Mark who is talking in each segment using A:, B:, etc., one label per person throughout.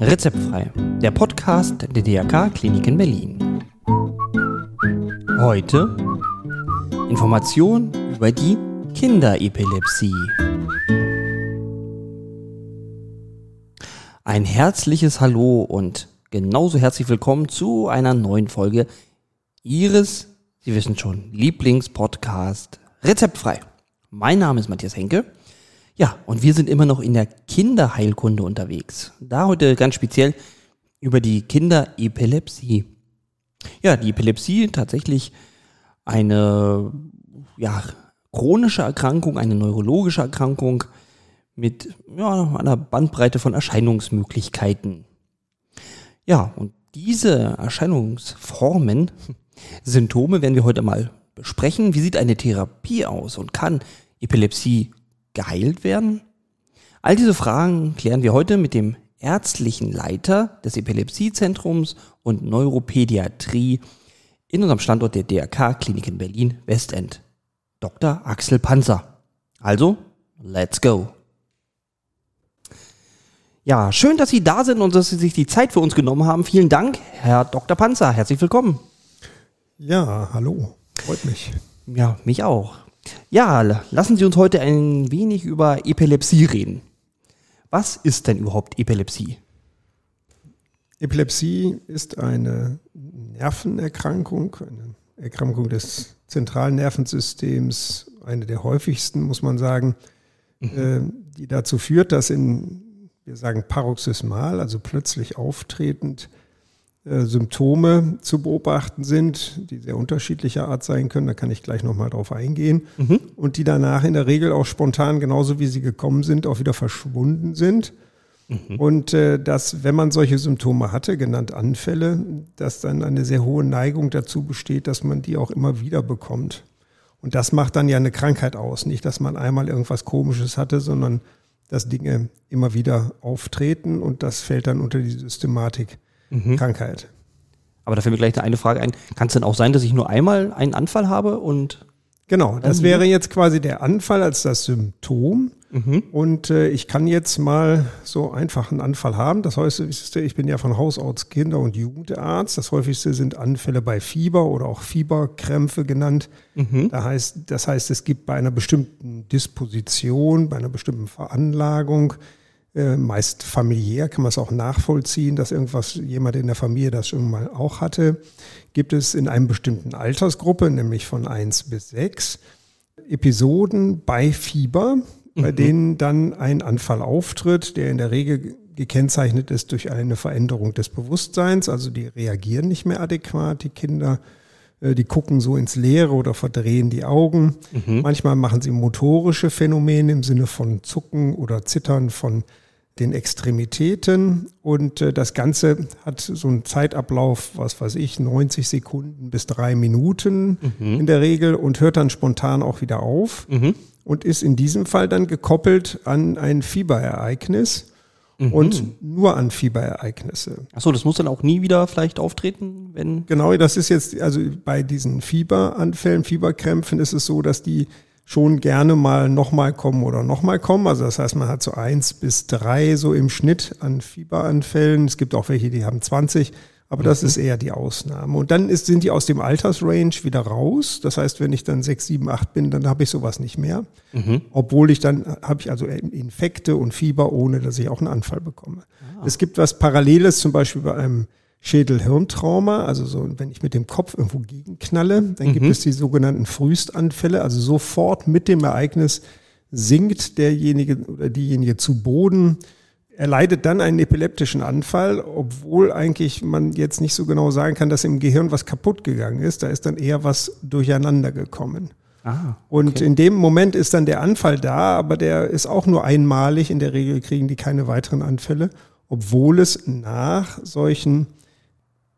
A: Rezeptfrei, der Podcast der DRK Klinik in Berlin. Heute Information über die Kinderepilepsie. Ein herzliches Hallo und genauso herzlich willkommen zu einer neuen Folge Ihres, Sie wissen schon, Lieblingspodcast Rezeptfrei. Mein Name ist Matthias Henke. Ja, und wir sind immer noch in der Kinderheilkunde unterwegs. Da heute ganz speziell über die Kinderepilepsie. Ja, die Epilepsie tatsächlich eine ja, chronische Erkrankung, eine neurologische Erkrankung mit ja, einer Bandbreite von Erscheinungsmöglichkeiten. Ja, und diese Erscheinungsformen, Symptome werden wir heute mal besprechen. Wie sieht eine Therapie aus und kann Epilepsie geheilt werden? All diese Fragen klären wir heute mit dem ärztlichen Leiter des Epilepsiezentrums und Neuropädiatrie in unserem Standort der DRK Klinik in Berlin Westend, Dr. Axel Panzer. Also, let's go. Ja, schön, dass Sie da sind und dass Sie sich die Zeit für uns genommen haben. Vielen Dank, Herr Dr. Panzer. Herzlich willkommen.
B: Ja, hallo. Freut mich.
A: Ja, mich auch. Ja, lassen Sie uns heute ein wenig über Epilepsie reden. Was ist denn überhaupt Epilepsie?
B: Epilepsie ist eine Nervenerkrankung, eine Erkrankung des zentralen Nervensystems, eine der häufigsten, muss man sagen, mhm. äh, die dazu führt, dass in, wir sagen paroxysmal, also plötzlich auftretend, Symptome zu beobachten sind, die sehr unterschiedlicher Art sein können. Da kann ich gleich nochmal drauf eingehen. Mhm. Und die danach in der Regel auch spontan, genauso wie sie gekommen sind, auch wieder verschwunden sind. Mhm. Und äh, dass, wenn man solche Symptome hatte, genannt Anfälle, dass dann eine sehr hohe Neigung dazu besteht, dass man die auch immer wieder bekommt. Und das macht dann ja eine Krankheit aus. Nicht, dass man einmal irgendwas Komisches hatte, sondern dass Dinge immer wieder auftreten und das fällt dann unter die Systematik mhm. Krankheit.
A: Aber da fällt mir gleich eine Frage ein. Kann es denn auch sein, dass ich nur einmal einen Anfall habe und
B: Genau, das wäre jetzt quasi der Anfall als das Symptom. Mhm. Und äh, ich kann jetzt mal so einfach einen Anfall haben. Das häufigste, ich bin ja von Haus aus Kinder- und Jugendarzt. Das häufigste sind Anfälle bei Fieber oder auch Fieberkrämpfe genannt. Mhm. Da heißt, das heißt, es gibt bei einer bestimmten Disposition, bei einer bestimmten Veranlagung äh, meist familiär kann man es auch nachvollziehen, dass irgendwas jemand in der Familie das schon mal auch hatte. Gibt es in einer bestimmten Altersgruppe, nämlich von 1 bis 6, Episoden bei Fieber, mhm. bei denen dann ein Anfall auftritt, der in der Regel gekennzeichnet ist durch eine Veränderung des Bewusstseins. Also die reagieren nicht mehr adäquat, die Kinder. Äh, die gucken so ins Leere oder verdrehen die Augen. Mhm. Manchmal machen sie motorische Phänomene im Sinne von Zucken oder Zittern von den Extremitäten und äh, das Ganze hat so einen Zeitablauf, was weiß ich, 90 Sekunden bis drei Minuten mhm. in der Regel und hört dann spontan auch wieder auf mhm. und ist in diesem Fall dann gekoppelt an ein Fieberereignis mhm. und nur an Fieberereignisse.
A: Achso, das muss dann auch nie wieder vielleicht auftreten, wenn.
B: Genau, das ist jetzt, also bei diesen Fieberanfällen, Fieberkrämpfen ist es so, dass die schon gerne mal nochmal kommen oder nochmal kommen. Also das heißt, man hat so eins bis drei so im Schnitt an Fieberanfällen. Es gibt auch welche, die haben 20, aber das mhm. ist eher die Ausnahme. Und dann ist, sind die aus dem Altersrange wieder raus. Das heißt, wenn ich dann sechs, sieben, acht bin, dann habe ich sowas nicht mehr. Mhm. Obwohl ich dann, habe ich also Infekte und Fieber, ohne dass ich auch einen Anfall bekomme. Ah. Es gibt was Paralleles, zum Beispiel bei einem Schädel-Hirntrauma, also so, wenn ich mit dem Kopf irgendwo gegenknalle, dann mhm. gibt es die sogenannten Frühstanfälle, also sofort mit dem Ereignis sinkt derjenige oder diejenige zu Boden, er leidet dann einen epileptischen Anfall, obwohl eigentlich man jetzt nicht so genau sagen kann, dass im Gehirn was kaputt gegangen ist. Da ist dann eher was durcheinander gekommen. Ah, okay. Und in dem Moment ist dann der Anfall da, aber der ist auch nur einmalig. In der Regel kriegen die keine weiteren Anfälle, obwohl es nach solchen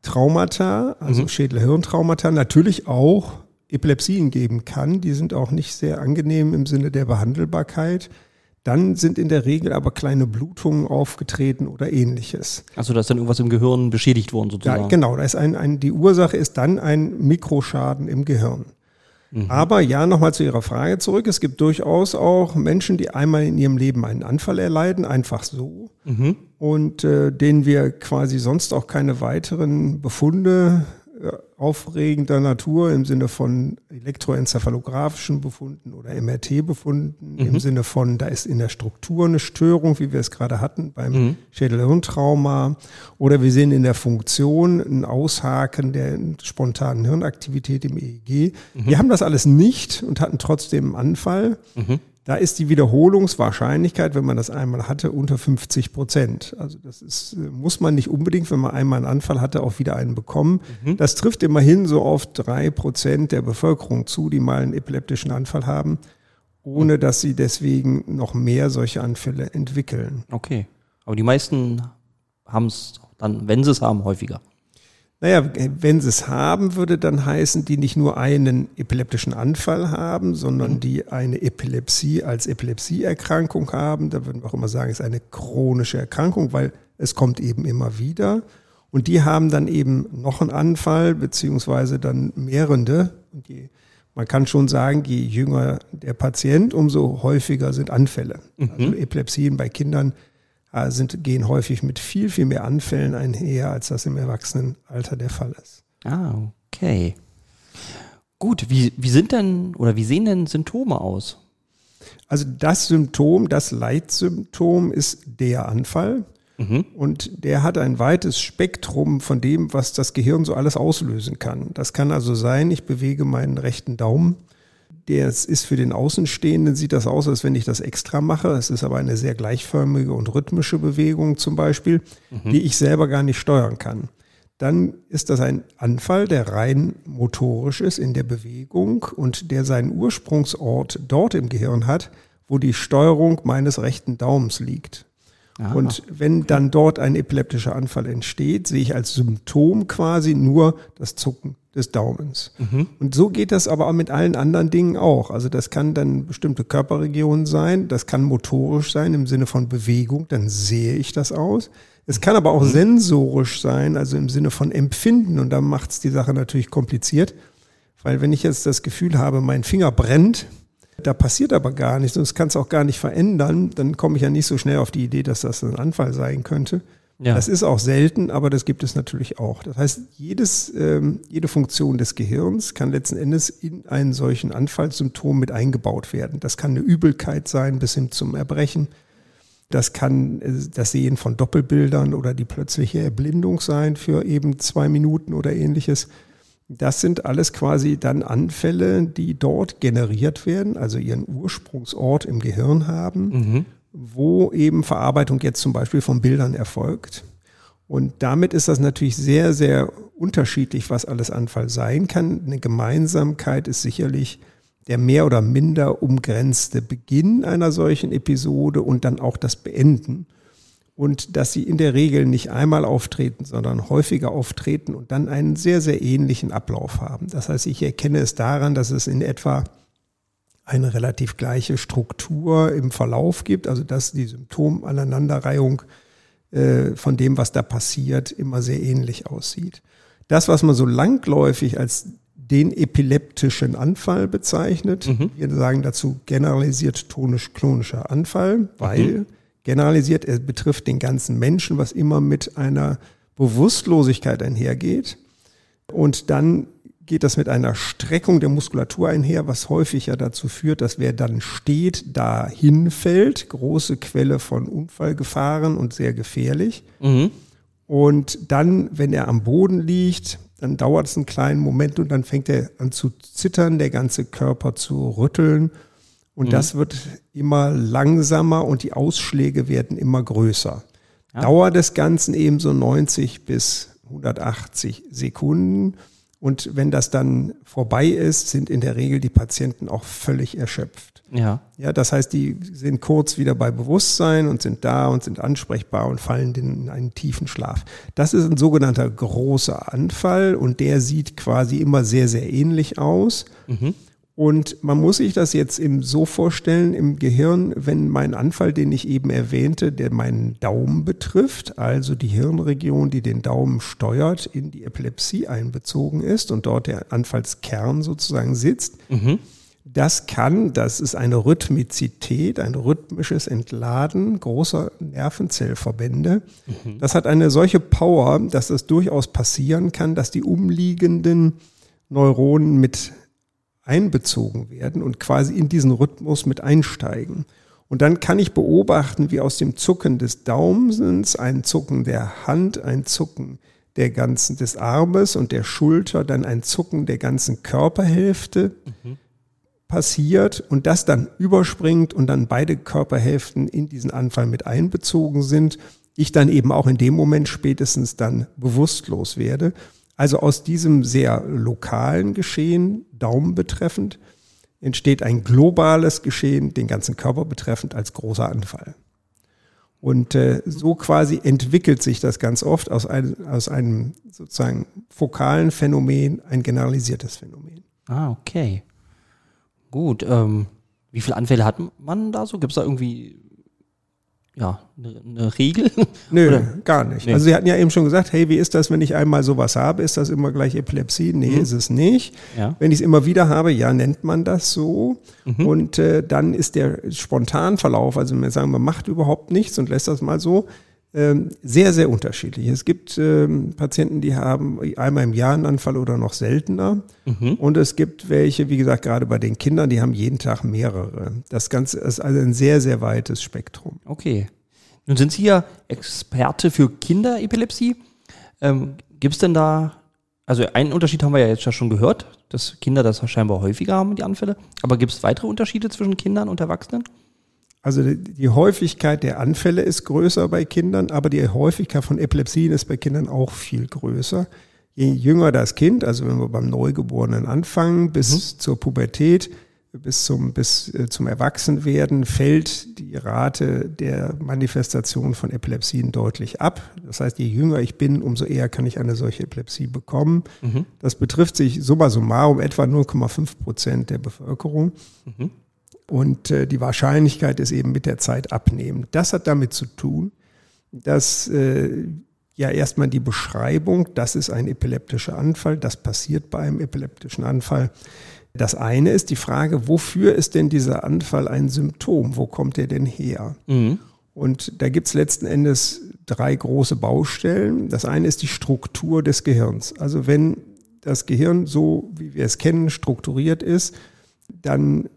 B: Traumata, also mhm. Schädel-Hirntraumata, natürlich auch Epilepsien geben kann. Die sind auch nicht sehr angenehm im Sinne der Behandelbarkeit. Dann sind in der Regel aber kleine Blutungen aufgetreten oder ähnliches.
A: Also da ist dann irgendwas im Gehirn beschädigt worden sozusagen.
B: Ja, genau, da ist ein, ein, die Ursache ist dann ein Mikroschaden im Gehirn. Aber ja, nochmal zu Ihrer Frage zurück. Es gibt durchaus auch Menschen, die einmal in ihrem Leben einen Anfall erleiden, einfach so. Und äh, denen wir quasi sonst auch keine weiteren Befunde aufregender Natur im Sinne von elektroenzephalographischen Befunden oder MRT-Befunden, im Sinne von, da ist in der Struktur eine Störung, wie wir es gerade hatten beim Schädelhirntrauma, oder wir sehen in der Funktion ein Aushaken der spontanen Hirnaktivität im EEG. Wir haben das alles nicht und hatten trotzdem einen Anfall. Da ist die Wiederholungswahrscheinlichkeit, wenn man das einmal hatte, unter 50 Prozent. Also das ist, äh, muss man nicht unbedingt, wenn man einmal einen Anfall hatte, auch wieder einen bekommen. Das trifft immerhin so auf drei Prozent der Bevölkerung zu, die mal einen epileptischen Anfall haben, ohne dass sie deswegen noch mehr solche Anfälle entwickeln.
A: Okay. Aber die meisten haben es dann, wenn sie es haben, häufiger.
B: Naja, wenn sie es haben, würde dann heißen, die nicht nur einen epileptischen Anfall haben, sondern die eine Epilepsie als Epilepsieerkrankung haben. Da würden wir auch immer sagen, es ist eine chronische Erkrankung, weil es kommt eben immer wieder. Und die haben dann eben noch einen Anfall, beziehungsweise dann mehrere. Man kann schon sagen, je jünger der Patient, umso häufiger sind Anfälle. Also Epilepsien bei Kindern sind, gehen häufig mit viel, viel mehr Anfällen einher, als das im Erwachsenenalter der Fall ist.
A: Ah, okay. Gut, wie, wie sind denn oder wie sehen denn Symptome aus?
B: Also das Symptom, das Leitsymptom ist der Anfall. Und der hat ein weites Spektrum von dem, was das Gehirn so alles auslösen kann. Das kann also sein, ich bewege meinen rechten Daumen. Der ist für den Außenstehenden, sieht das aus, als wenn ich das extra mache. Es ist aber eine sehr gleichförmige und rhythmische Bewegung zum Beispiel, die ich selber gar nicht steuern kann. Dann ist das ein Anfall, der rein motorisch ist in der Bewegung und der seinen Ursprungsort dort im Gehirn hat, wo die Steuerung meines rechten Daumens liegt.
A: Ah,
B: Und wenn dann dort ein epileptischer Anfall entsteht, sehe ich als Symptom quasi nur das Zucken des Daumens. Und so geht das aber auch mit allen anderen Dingen auch. Also das kann dann bestimmte Körperregionen sein, das kann motorisch sein im Sinne von Bewegung, dann sehe ich das aus. Es kann aber auch sensorisch sein, also im Sinne von Empfinden und da macht es die Sache natürlich kompliziert, weil wenn ich jetzt das Gefühl habe, mein Finger brennt, da passiert aber gar nichts und das kann es auch gar nicht verändern, dann komme ich ja nicht so schnell auf die Idee, dass das ein Anfall sein könnte.
A: Ja.
B: Das ist auch selten, aber das gibt es natürlich auch. Das heißt, jedes, ähm, jede Funktion des Gehirns kann letzten Endes in einen solchen Anfallssymptom mit eingebaut werden. Das kann eine Übelkeit sein bis hin zum Erbrechen. Das kann äh, das Sehen von Doppelbildern oder die plötzliche Erblindung sein für eben zwei Minuten oder ähnliches. Das sind alles quasi dann Anfälle, die dort generiert werden, also ihren Ursprungsort im Gehirn haben, wo eben Verarbeitung jetzt zum Beispiel von Bildern erfolgt. Und damit ist das natürlich sehr, sehr unterschiedlich, was alles Anfall sein kann. Eine Gemeinsamkeit ist sicherlich der mehr oder minder umgrenzte Beginn einer solchen Episode und dann auch das Beenden und dass sie in der Regel nicht einmal auftreten, sondern häufiger auftreten und dann einen sehr, sehr ähnlichen Ablauf haben. Das heißt, ich erkenne es daran, dass es in etwa eine relativ gleiche Struktur im Verlauf gibt, also dass die Symptomaneinanderreihung äh, von dem, was da passiert, immer sehr ähnlich aussieht. Das, was man so langläufig als den epileptischen Anfall bezeichnet, wir sagen dazu generalisiert tonisch-klonischer Anfall, weil generalisiert, er betrifft den ganzen Menschen, was immer mit einer Bewusstlosigkeit einhergeht. Und dann geht das mit einer Streckung der Muskulatur einher, was häufig ja dazu führt, dass wer dann steht, da hinfällt. Große Quelle von Unfallgefahren und sehr gefährlich. Und dann, wenn er am Boden liegt, dann dauert es einen kleinen Moment und dann fängt er an zu zittern, der ganze Körper zu rütteln. Und das wird immer langsamer und die Ausschläge werden immer größer. Dauer des Ganzen eben so 90 bis 180 Sekunden. Und wenn das dann vorbei ist, sind in der Regel die Patienten auch völlig erschöpft.
A: Ja.
B: Ja, das heißt, die sind kurz wieder bei Bewusstsein und sind da und sind ansprechbar und fallen in einen tiefen Schlaf. Das ist ein sogenannter großer Anfall und der sieht quasi immer sehr, sehr ähnlich aus. Und man muss sich das jetzt eben so vorstellen im Gehirn, wenn mein Anfall, den ich eben erwähnte, der meinen Daumen betrifft, also die Hirnregion, die den Daumen steuert, in die Epilepsie einbezogen ist und dort der Anfallskern sozusagen sitzt, mhm. das kann, das ist eine Rhythmizität, ein rhythmisches Entladen großer Nervenzellverbände. Mhm. Das hat eine solche Power, dass es durchaus passieren kann, dass die umliegenden Neuronen mit einbezogen werden und quasi in diesen Rhythmus mit einsteigen. Und dann kann ich beobachten, wie aus dem Zucken des Daumens, ein Zucken der Hand, ein Zucken der ganzen des Armes und der Schulter, dann ein Zucken der ganzen Körperhälfte mhm. passiert und das dann überspringt und dann beide Körperhälften in diesen Anfall mit einbezogen sind. Ich dann eben auch in dem Moment spätestens dann bewusstlos werde. Also aus diesem sehr lokalen Geschehen, Daumen betreffend, entsteht ein globales Geschehen, den ganzen Körper betreffend, als großer Anfall. Und äh, so quasi entwickelt sich das ganz oft aus, ein, aus einem sozusagen fokalen Phänomen ein generalisiertes Phänomen.
A: Ah, okay. Gut. Ähm, wie viele Anfälle hat man da so? Gibt es da irgendwie ja, eine, eine Regel?
B: Nö, Oder? gar nicht. Nee. Also Sie hatten ja eben schon gesagt, hey, wie ist das, wenn ich einmal sowas habe? Ist das immer gleich Epilepsie? Nee, mhm. ist es nicht. Ja. Wenn ich es immer wieder habe, ja, nennt man das so. Mhm. Und äh, dann ist der Spontanverlauf, also wir sagen, man macht überhaupt nichts und lässt das mal so, sehr, sehr unterschiedlich. Es gibt ähm, Patienten, die haben einmal im Jahr einen Anfall oder noch seltener. Mhm. Und es gibt welche, wie gesagt, gerade bei den Kindern, die haben jeden Tag mehrere. Das Ganze ist also ein sehr, sehr weites Spektrum.
A: Okay. Nun sind Sie ja Experte für Kinderepilepsie. Ähm, gibt es denn da, also einen Unterschied haben wir ja jetzt schon gehört, dass Kinder das scheinbar häufiger haben, die Anfälle. Aber gibt es weitere Unterschiede zwischen Kindern und Erwachsenen?
B: Also die Häufigkeit der Anfälle ist größer bei Kindern, aber die Häufigkeit von Epilepsien ist bei Kindern auch viel größer. Je jünger das Kind, also wenn wir beim Neugeborenen anfangen, bis mhm. zur Pubertät, bis zum, bis äh, zum Erwachsenwerden, fällt die Rate der Manifestation von Epilepsien deutlich ab. Das heißt, je jünger ich bin, umso eher kann ich eine solche Epilepsie bekommen. Mhm. Das betrifft sich summa summarum etwa 0,5 Prozent der Bevölkerung. Mhm. Und äh, die Wahrscheinlichkeit ist eben mit der Zeit abnehmen. Das hat damit zu tun, dass äh, ja erstmal die Beschreibung, das ist ein epileptischer Anfall, das passiert bei einem epileptischen Anfall. Das eine ist die Frage, wofür ist denn dieser Anfall ein Symptom? Wo kommt er denn her? Mhm. Und da gibt es letzten Endes drei große Baustellen. Das eine ist die Struktur des Gehirns. Also wenn das Gehirn so, wie wir es kennen, strukturiert ist, dann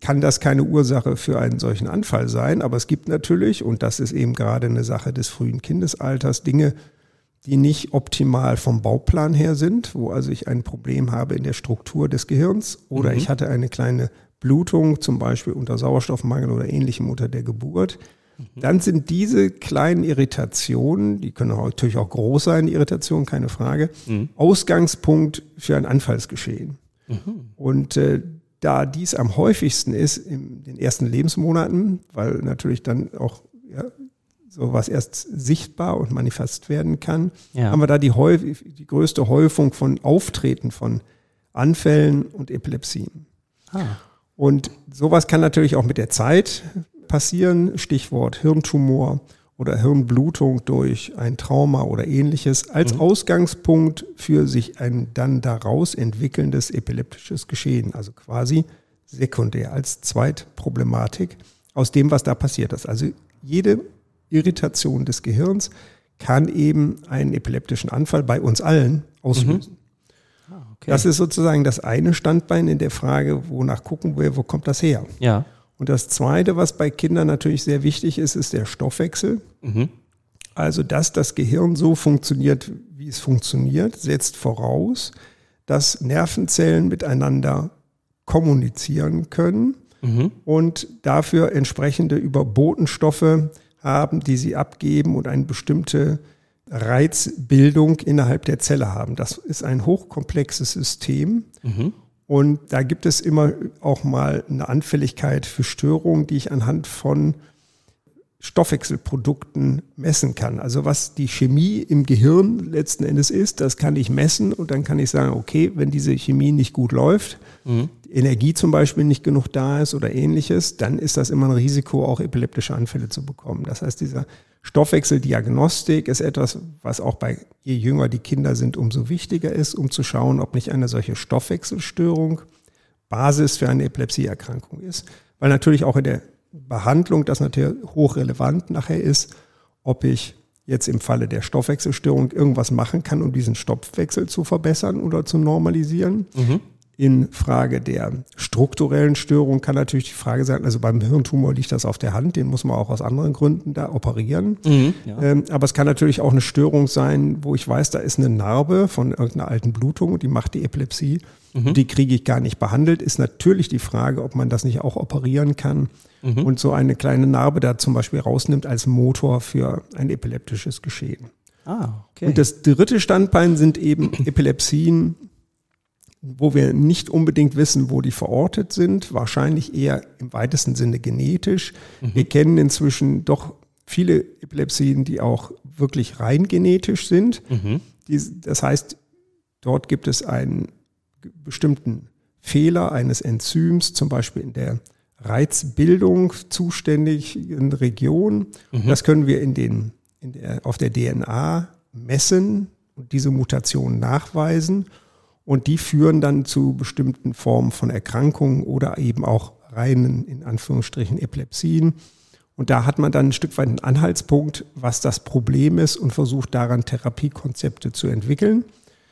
B: kann das keine Ursache für einen solchen Anfall sein. Aber es gibt natürlich, und das ist eben gerade eine Sache des frühen Kindesalters, Dinge, die nicht optimal vom Bauplan her sind, wo also ich ein Problem habe in der Struktur des Gehirns oder mhm. ich hatte eine kleine Blutung, zum Beispiel unter Sauerstoffmangel oder ähnlichem unter der Geburt. Mhm. Dann sind diese kleinen Irritationen, die können natürlich auch groß sein, die Irritationen, keine Frage, mhm. Ausgangspunkt für ein Anfallsgeschehen. Mhm. Und äh, da dies am häufigsten ist in den ersten Lebensmonaten, weil natürlich dann auch ja, sowas erst sichtbar und manifest werden kann, ja. haben wir da die, die größte Häufung von Auftreten von Anfällen und Epilepsien. Ah. Und sowas kann natürlich auch mit der Zeit passieren, Stichwort Hirntumor oder Hirnblutung durch ein Trauma oder ähnliches, als mhm. Ausgangspunkt für sich ein dann daraus entwickelndes epileptisches Geschehen, also quasi sekundär als Zweitproblematik aus dem, was da passiert ist. Also jede Irritation des Gehirns kann eben einen epileptischen Anfall bei uns allen auslösen. Mhm. Ah, okay. Das ist sozusagen das eine Standbein in der Frage, wonach gucken wir, wo kommt das her?
A: Ja.
B: Und das Zweite, was bei Kindern natürlich sehr wichtig ist, ist der Stoffwechsel. Mhm. Also, dass das Gehirn so funktioniert, wie es funktioniert, setzt voraus, dass Nervenzellen miteinander kommunizieren können mhm. und dafür entsprechende Überbotenstoffe haben, die sie abgeben und eine bestimmte Reizbildung innerhalb der Zelle haben. Das ist ein hochkomplexes System. Mhm. Und da gibt es immer auch mal eine Anfälligkeit für Störungen, die ich anhand von Stoffwechselprodukten messen kann. Also was die Chemie im Gehirn letzten Endes ist, das kann ich messen und dann kann ich sagen, okay, wenn diese Chemie nicht gut läuft, mhm. Energie zum Beispiel nicht genug da ist oder ähnliches, dann ist das immer ein Risiko, auch epileptische Anfälle zu bekommen. Das heißt, dieser Stoffwechseldiagnostik ist etwas, was auch bei je jünger die Kinder sind, umso wichtiger ist, um zu schauen, ob nicht eine solche Stoffwechselstörung Basis für eine Epilepsieerkrankung ist. Weil natürlich auch in der Behandlung das natürlich hochrelevant nachher ist, ob ich jetzt im Falle der Stoffwechselstörung irgendwas machen kann, um diesen Stoffwechsel zu verbessern oder zu normalisieren. Mhm. In Frage der strukturellen Störung kann natürlich die Frage sein, also beim Hirntumor liegt das auf der Hand, den muss man auch aus anderen Gründen da operieren. Mhm, ja. ähm, aber es kann natürlich auch eine Störung sein, wo ich weiß, da ist eine Narbe von irgendeiner alten Blutung und die macht die Epilepsie. Mhm. Die kriege ich gar nicht behandelt. Ist natürlich die Frage, ob man das nicht auch operieren kann mhm. und so eine kleine Narbe da zum Beispiel rausnimmt als Motor für ein epileptisches Geschehen. Ah, okay. Und das dritte Standbein sind eben Epilepsien, wo wir nicht unbedingt wissen, wo die verortet sind, wahrscheinlich eher im weitesten Sinne genetisch. Mhm. Wir kennen inzwischen doch viele Epilepsien, die auch wirklich rein genetisch sind. Mhm. Das heißt, dort gibt es einen bestimmten Fehler eines Enzyms, zum Beispiel in der Reizbildung zuständigen Region. Mhm. Das können wir in den, in der, auf der DNA messen und diese Mutationen nachweisen. Und die führen dann zu bestimmten Formen von Erkrankungen oder eben auch reinen, in Anführungsstrichen, Epilepsien. Und da hat man dann ein Stück weit einen Anhaltspunkt, was das Problem ist und versucht daran Therapiekonzepte zu entwickeln.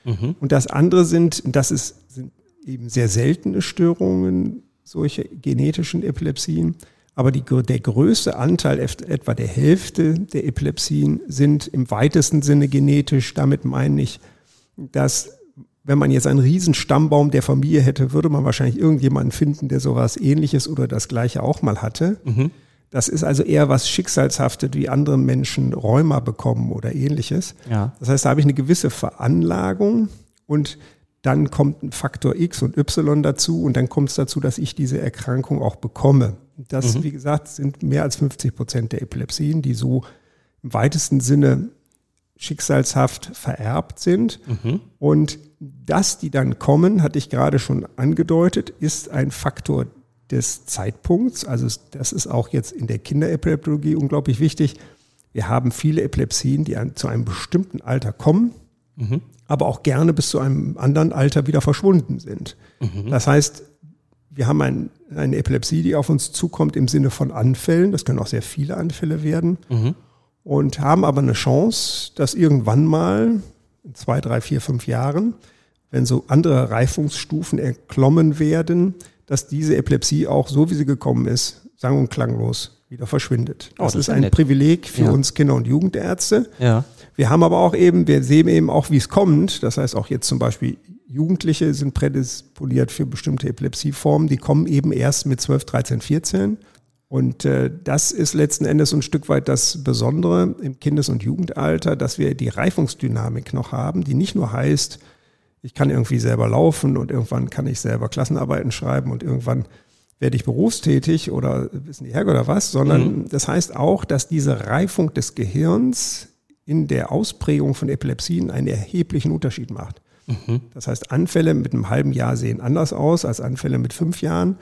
B: Mhm. Und das andere sind, das ist, sind eben sehr seltene Störungen, solche genetischen Epilepsien. Aber die, der größte Anteil, etwa der Hälfte der Epilepsien, sind im weitesten Sinne genetisch. Damit meine ich, dass wenn man jetzt einen riesen Stammbaum der Familie hätte, würde man wahrscheinlich irgendjemanden finden, der sowas ähnliches oder das gleiche auch mal hatte. Mhm. Das ist also eher was Schicksalshaftes, wie andere Menschen Rheuma bekommen oder ähnliches. Ja. Das heißt, da habe ich eine gewisse Veranlagung und dann kommt ein Faktor X und Y dazu und dann kommt es dazu, dass ich diese Erkrankung auch bekomme. Das, mhm. wie gesagt, sind mehr als 50 Prozent der Epilepsien, die so im weitesten Sinne schicksalshaft vererbt sind. Mhm. Und dass die dann kommen, hatte ich gerade schon angedeutet, ist ein Faktor des Zeitpunkts. Also das ist auch jetzt in der Kinderepileptologie unglaublich wichtig. Wir haben viele Epilepsien, die an, zu einem bestimmten Alter kommen, mhm. aber auch gerne bis zu einem anderen Alter wieder verschwunden sind. Mhm. Das heißt, wir haben ein, eine Epilepsie, die auf uns zukommt im Sinne von Anfällen. Das können auch sehr viele Anfälle werden. Mhm. Und haben aber eine Chance, dass irgendwann mal in zwei, drei, vier, fünf Jahren, wenn so andere Reifungsstufen erklommen werden, dass diese Epilepsie auch so, wie sie gekommen ist, sang- und klanglos wieder verschwindet. Oh, das, das ist ein nett. Privileg für ja. uns Kinder- und Jugendärzte. Ja. Wir haben aber auch eben, wir sehen eben auch, wie es kommt. Das heißt auch jetzt zum Beispiel Jugendliche sind prädisponiert für bestimmte Epilepsieformen. Die kommen eben erst mit 12, 13, 14. Und äh, das ist letzten Endes ein Stück weit das Besondere im Kindes- und Jugendalter, dass wir die Reifungsdynamik noch haben, die nicht nur heißt, ich kann irgendwie selber laufen und irgendwann kann ich selber Klassenarbeiten schreiben und irgendwann werde ich berufstätig oder wissen die Herr oder was, sondern mhm. das heißt auch, dass diese Reifung des Gehirns in der Ausprägung von Epilepsien einen erheblichen Unterschied macht. Mhm. Das heißt, Anfälle mit einem halben Jahr sehen anders aus als Anfälle mit fünf Jahren.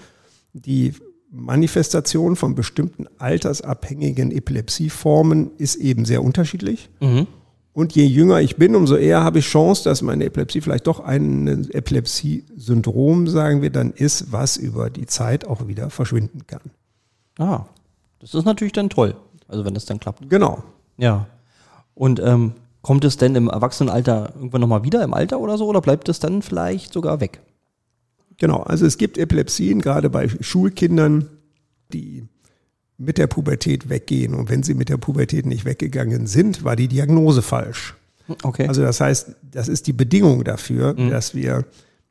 B: Die Manifestation von bestimmten altersabhängigen Epilepsieformen ist eben sehr unterschiedlich. Mhm. Und je jünger ich bin, umso eher habe ich Chance, dass meine Epilepsie vielleicht doch ein Epilepsie-Syndrom, sagen wir dann, ist, was über die Zeit auch wieder verschwinden kann.
A: Ah, das ist natürlich dann toll. Also wenn das dann klappt.
B: Genau.
A: Ja. Und ähm, kommt es denn im Erwachsenenalter irgendwann nochmal wieder im Alter oder so? Oder bleibt es dann vielleicht sogar weg?
B: Genau, also es gibt Epilepsien, gerade bei Schulkindern, die mit der Pubertät weggehen. Und wenn sie mit der Pubertät nicht weggegangen sind, war die Diagnose falsch. Okay. Also das heißt, das ist die Bedingung dafür, mhm. dass wir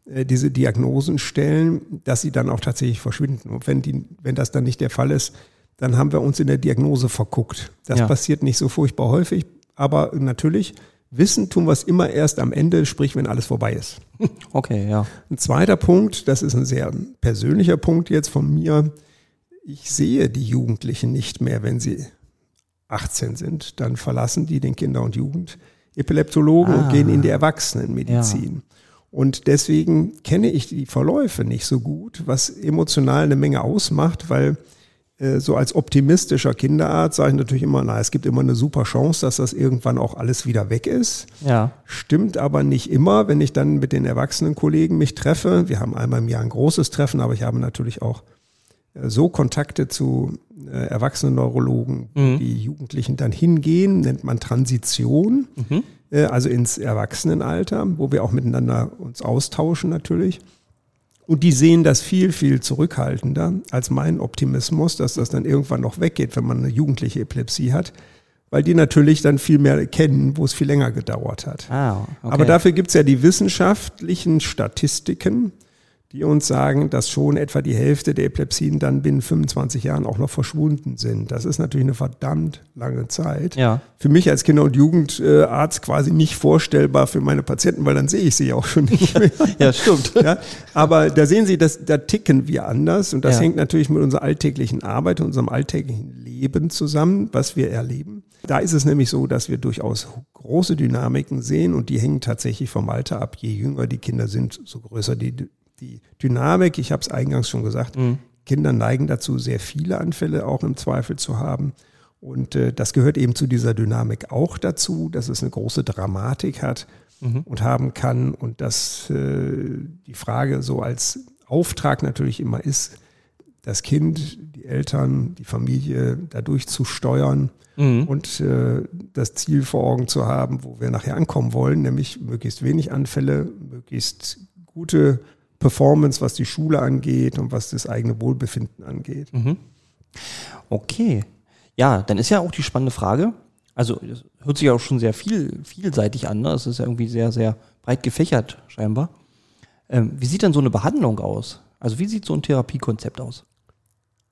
B: äh, diese Diagnosen stellen, dass sie dann auch tatsächlich verschwinden. Und wenn, die, wenn das dann nicht der Fall ist, dann haben wir uns in der Diagnose verguckt. Das ja. passiert nicht so furchtbar häufig, aber natürlich, wissen tun wir es immer erst am Ende, sprich, wenn alles vorbei ist.
A: Okay, ja.
B: Ein zweiter Punkt, das ist ein sehr persönlicher Punkt jetzt von mir, ich sehe die Jugendlichen nicht mehr, wenn sie 18 sind, dann verlassen die den Kinder- und Jugendepileptologen ah. und gehen in die Erwachsenenmedizin. Ja. Und deswegen kenne ich die Verläufe nicht so gut, was emotional eine Menge ausmacht, weil so als optimistischer Kinderarzt sage ich natürlich immer, na, es gibt immer eine super Chance, dass das irgendwann auch alles wieder weg ist.
A: Ja.
B: Stimmt aber nicht immer, wenn ich dann mit den erwachsenen Kollegen mich treffe. Wir haben einmal im Jahr ein großes Treffen, aber ich habe natürlich auch äh, so Kontakte zu äh, erwachsenen Neurologen, mhm. die Jugendlichen dann hingehen, nennt man Transition, mhm. äh, also ins Erwachsenenalter, wo wir auch miteinander uns austauschen natürlich. Und die sehen das viel, viel zurückhaltender als mein Optimismus, dass das dann irgendwann noch weggeht, wenn man eine jugendliche Epilepsie hat, weil die natürlich dann viel mehr kennen, wo es viel länger gedauert hat. Ah, okay. Aber dafür gibt es ja die wissenschaftlichen Statistiken die uns sagen, dass schon etwa die Hälfte der Epilepsien dann binnen 25 Jahren auch noch verschwunden sind. Das ist natürlich eine verdammt lange Zeit.
A: Ja.
B: Für mich als Kinder- und Jugendarzt quasi nicht vorstellbar für meine Patienten, weil dann sehe ich sie auch schon nicht mehr.
A: ja, stimmt.
B: Ja, aber da sehen Sie, dass, da ticken wir anders und das ja. hängt natürlich mit unserer alltäglichen Arbeit, unserem alltäglichen Leben zusammen, was wir erleben. Da ist es nämlich so, dass wir durchaus große Dynamiken sehen und die hängen tatsächlich vom Alter ab. Je jünger die Kinder sind, so größer die die Dynamik, ich habe es eingangs schon gesagt, mhm. Kinder neigen dazu, sehr viele Anfälle auch im Zweifel zu haben. Und äh, das gehört eben zu dieser Dynamik auch dazu, dass es eine große Dramatik hat mhm. und haben kann. Und dass äh, die Frage so als Auftrag natürlich immer ist, das Kind, die Eltern, die Familie dadurch zu steuern mhm. und äh, das Ziel vor Augen zu haben, wo wir nachher ankommen wollen, nämlich möglichst wenig Anfälle, möglichst gute Performance, was die Schule angeht und was das eigene Wohlbefinden angeht. Mhm.
A: Okay. Ja, dann ist ja auch die spannende Frage. Also, das hört sich ja auch schon sehr viel, vielseitig an. Ne? Ist ja irgendwie sehr, sehr breit gefächert, scheinbar. Ähm, wie sieht denn so eine Behandlung aus? Also, wie sieht so ein Therapiekonzept aus?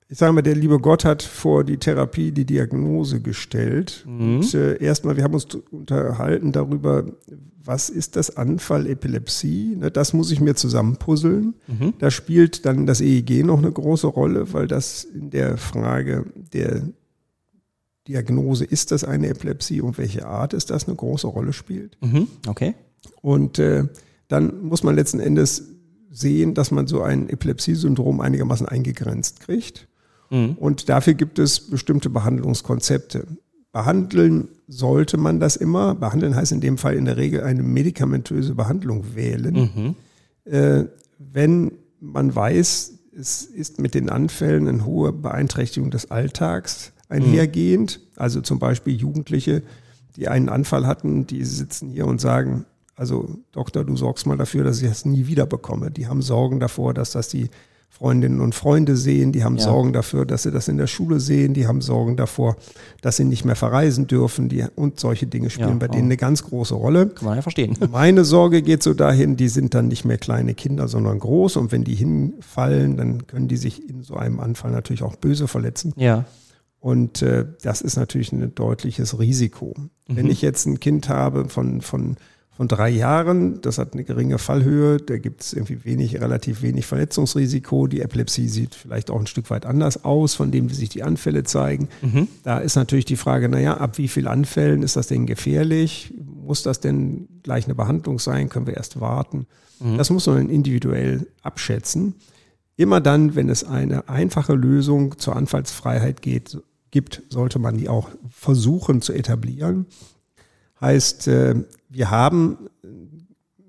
B: Ich sage mal, der liebe Gott hat vor die Therapie die Diagnose gestellt. Mhm. Und äh, erstmal, wir haben uns unterhalten darüber, was ist das Anfall Epilepsie? Ne, das muss ich mir zusammenpuzzeln. Mhm. Da spielt dann das EEG noch eine große Rolle, weil das in der Frage der Diagnose, ist das eine Epilepsie und welche Art ist das, eine große Rolle spielt.
A: Mhm. Okay.
B: Und äh, dann muss man letzten Endes sehen, dass man so ein Epilepsiesyndrom einigermaßen eingegrenzt kriegt. Mhm. Und dafür gibt es bestimmte Behandlungskonzepte. Behandeln sollte man das immer. Behandeln heißt in dem Fall in der Regel eine medikamentöse Behandlung wählen. Mhm. Äh, wenn man weiß, es ist mit den Anfällen eine hohe Beeinträchtigung des Alltags einhergehend, mhm. also zum Beispiel Jugendliche, die einen Anfall hatten, die sitzen hier und sagen, also Doktor, du sorgst mal dafür, dass ich das nie wieder bekomme. Die haben Sorgen davor, dass das die Freundinnen und Freunde sehen, die haben ja. Sorgen dafür, dass sie das in der Schule sehen, die haben Sorgen davor, dass sie nicht mehr verreisen dürfen die, und solche Dinge spielen ja, bei denen eine ganz große Rolle.
A: Kann man ja verstehen.
B: Meine Sorge geht so dahin, die sind dann nicht mehr kleine Kinder, sondern groß und wenn die hinfallen, dann können die sich in so einem Anfall natürlich auch böse verletzen.
A: Ja.
B: Und äh, das ist natürlich ein deutliches Risiko. Mhm. Wenn ich jetzt ein Kind habe von, von von drei Jahren. Das hat eine geringe Fallhöhe. Da gibt es irgendwie wenig, relativ wenig Verletzungsrisiko. Die Epilepsie sieht vielleicht auch ein Stück weit anders aus, von dem wie sich die Anfälle zeigen. Mhm. Da ist natürlich die Frage, naja, ab wie vielen Anfällen ist das denn gefährlich? Muss das denn gleich eine Behandlung sein? Können wir erst warten? Mhm. Das muss man individuell abschätzen. Immer dann, wenn es eine einfache Lösung zur Anfallsfreiheit geht, gibt, sollte man die auch versuchen zu etablieren. Heißt, äh, wir haben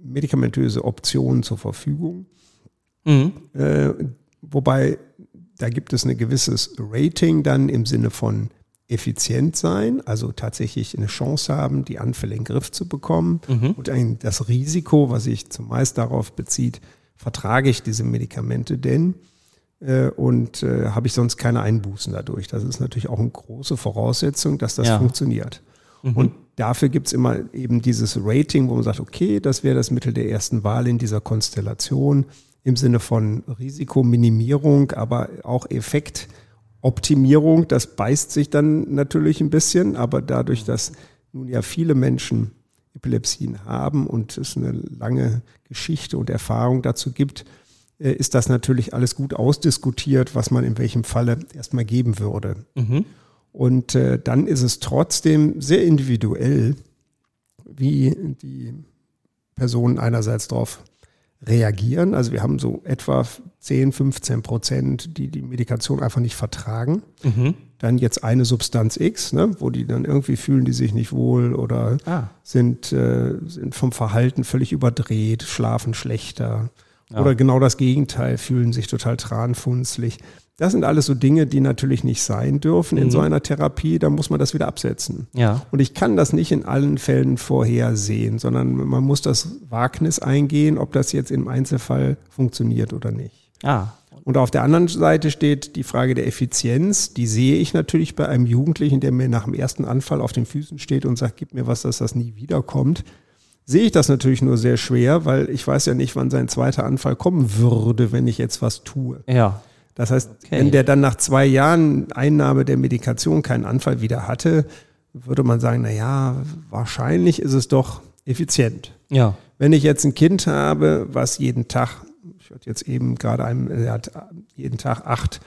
B: medikamentöse Optionen zur Verfügung, mhm. Äh, wobei da gibt es ein gewisses Rating dann im Sinne von effizient sein, also tatsächlich eine Chance haben, die Anfälle in den Griff zu bekommen mhm. und ein, das Risiko, was sich zumeist darauf bezieht, vertrage ich diese Medikamente denn äh, und äh, habe ich sonst keine Einbußen dadurch. Das ist natürlich auch eine große Voraussetzung, dass das ja. funktioniert. Mhm. Und dafür gibt es immer eben dieses Rating, wo man sagt, okay, das wäre das Mittel der ersten Wahl in dieser Konstellation im Sinne von Risikominimierung, aber auch Effektoptimierung. Das beißt sich dann natürlich ein bisschen, aber dadurch, dass nun ja viele Menschen Epilepsien haben und es eine lange Geschichte und Erfahrung dazu gibt, äh, ist das natürlich alles gut ausdiskutiert, was man in welchem Falle erstmal geben würde. Mhm. Und äh, dann ist es trotzdem sehr individuell, wie die Personen einerseits darauf reagieren. Also wir haben so etwa 10, 15 Prozent, die die Medikation einfach nicht vertragen. Mhm. Dann jetzt eine Substanz X, ne, wo die dann irgendwie fühlen die sich nicht wohl oder ah. sind, äh, sind vom Verhalten völlig überdreht, schlafen schlechter. Ja. Oder genau das Gegenteil, fühlen sich total tranfunzlig. Das sind alles so Dinge, die natürlich nicht sein dürfen in mhm. so einer Therapie. Da muss man das wieder absetzen. Ja. Und ich kann das nicht in allen Fällen vorhersehen, sondern man muss das Wagnis eingehen, ob das jetzt im Einzelfall funktioniert oder nicht. Ah. Und auf der anderen Seite steht die Frage der Effizienz. Die sehe ich natürlich bei einem Jugendlichen, der mir nach dem ersten Anfall auf den Füßen steht und sagt, gib mir was, dass das nie wiederkommt sehe ich das natürlich nur sehr schwer, weil ich weiß ja nicht, wann sein zweiter Anfall kommen würde, wenn ich jetzt was tue. Ja. Das heißt, okay. wenn der dann nach zwei Jahren Einnahme der Medikation keinen Anfall wieder hatte, würde man sagen, na ja, wahrscheinlich ist es doch effizient. Ja. Wenn ich jetzt ein Kind habe, was jeden Tag, ich hatte jetzt eben gerade einem, er hat jeden Tag acht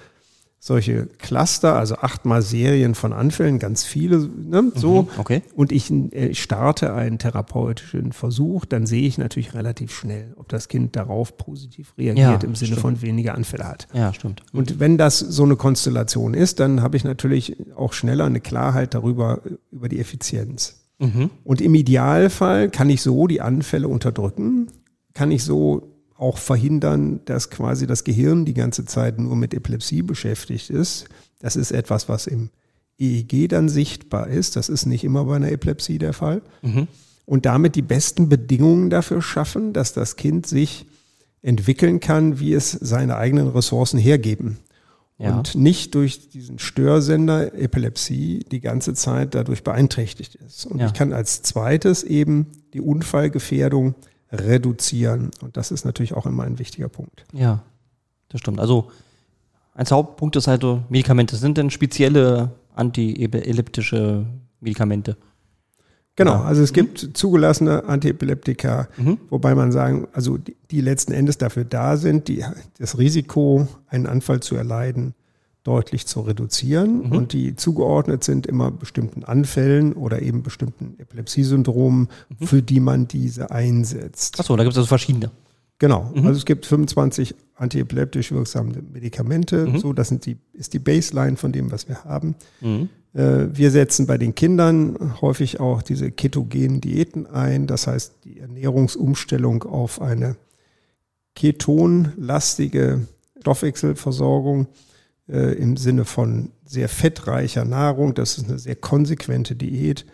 B: solche Cluster, also achtmal Serien von Anfällen, ganz viele, ne, so. Mhm, okay. Und ich, äh, starte einen therapeutischen Versuch, dann sehe ich natürlich relativ schnell, ob das Kind darauf positiv reagiert ja, im Sinne stimmt. von weniger Anfälle hat. Ja, stimmt. Und wenn das so eine Konstellation ist, dann habe ich natürlich auch schneller eine Klarheit darüber, über die Effizienz. Mhm. Und im Idealfall kann ich so die Anfälle unterdrücken, kann ich so auch verhindern, dass quasi das Gehirn die ganze Zeit nur mit Epilepsie beschäftigt ist. Das ist etwas, was im EEG dann sichtbar ist. Das ist nicht immer bei einer Epilepsie der Fall. Mhm. Und damit die besten Bedingungen dafür schaffen, dass das Kind sich entwickeln kann, wie es seine eigenen Ressourcen hergeben. Ja. Und nicht durch diesen Störsender Epilepsie die ganze Zeit dadurch beeinträchtigt ist. Und ja. ich kann als zweites eben die Unfallgefährdung reduzieren. Und das ist natürlich auch immer ein wichtiger Punkt.
A: Ja, das stimmt. Also ein Hauptpunkt ist halt, Medikamente sind denn spezielle antiepilleptische Medikamente?
B: Genau, also es gibt mhm. zugelassene Antiepileptika, mhm. wobei man sagen, also die, die, letzten Endes dafür da sind, die, das Risiko, einen Anfall zu erleiden, deutlich zu reduzieren mhm. und die zugeordnet sind immer bestimmten Anfällen oder eben bestimmten Epilepsiesyndromen, mhm. für die man diese einsetzt.
A: Achso, da gibt es also verschiedene.
B: Genau, mhm. also es gibt 25 antiepileptisch wirksame Medikamente, mhm. so das sind die, ist die Baseline von dem, was wir haben. Mhm. Äh, wir setzen bei den Kindern häufig auch diese ketogenen Diäten ein, das heißt die Ernährungsumstellung auf eine ketonlastige Stoffwechselversorgung äh, im Sinne von sehr fettreicher Nahrung. Das ist eine sehr konsequente Diät,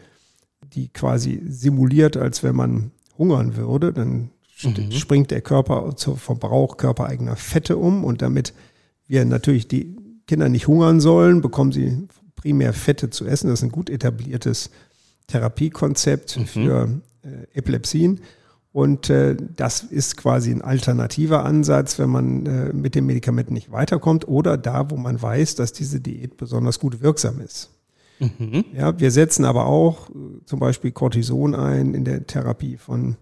B: die quasi simuliert, als wenn man hungern würde. Dann mhm. springt der Körper zur Verbrauch körpereigener Fette um und damit wir natürlich die Kinder nicht hungern sollen, bekommen sie primär Fette zu essen. Das ist ein gut etabliertes Therapiekonzept mhm. für äh, Epilepsien. Und äh, das ist quasi ein alternativer Ansatz, wenn man äh, mit dem Medikament nicht weiterkommt oder da, wo man weiß, dass diese Diät besonders gut wirksam ist. Mhm. Ja, wir setzen aber auch äh, zum Beispiel Cortison ein in der Therapie von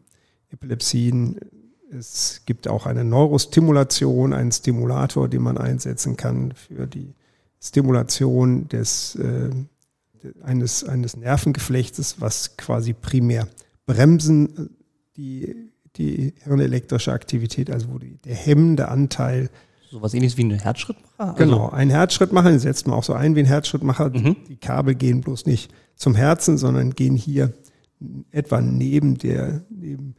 B: Epilepsien. Es gibt auch eine Neurostimulation, einen Stimulator, den man einsetzen kann für die Stimulation des, äh, eines, eines Nervengeflechtes, was quasi primär bremsen äh, die, die hirnelektrische Aktivität, also wo die, der hemmende Anteil.
A: So was ähnliches wie ein Herzschrittmacher?
B: Also genau, ein Herzschrittmacher, den setzt man auch so ein wie ein Herzschrittmacher. Mhm. Die Kabel gehen bloß nicht zum Herzen, sondern gehen hier etwa neben der, neben,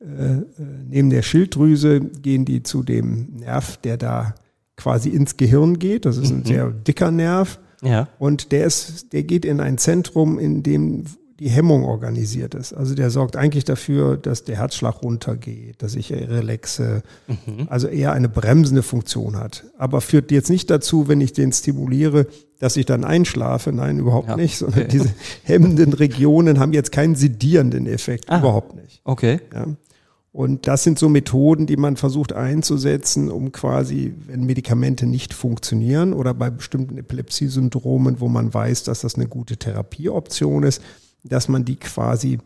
B: äh, äh, neben der Schilddrüse, gehen die zu dem Nerv, der da quasi ins Gehirn geht. Das ist ein mhm. sehr dicker Nerv. Ja. Und der ist, der geht in ein Zentrum, in dem die Hemmung organisiert ist. Also der sorgt eigentlich dafür, dass der Herzschlag runtergeht, dass ich relaxe, mhm. also eher eine bremsende Funktion hat. Aber führt jetzt nicht dazu, wenn ich den stimuliere, dass ich dann einschlafe. Nein, überhaupt ja. nicht, sondern okay. diese hemmenden Regionen haben jetzt keinen sedierenden Effekt, ah. überhaupt nicht. Okay. Ja. Und das sind so Methoden, die man versucht einzusetzen, um quasi, wenn Medikamente nicht funktionieren oder bei bestimmten Epilepsiesyndromen, wo man weiß, dass das eine gute Therapieoption ist, dass man die quasi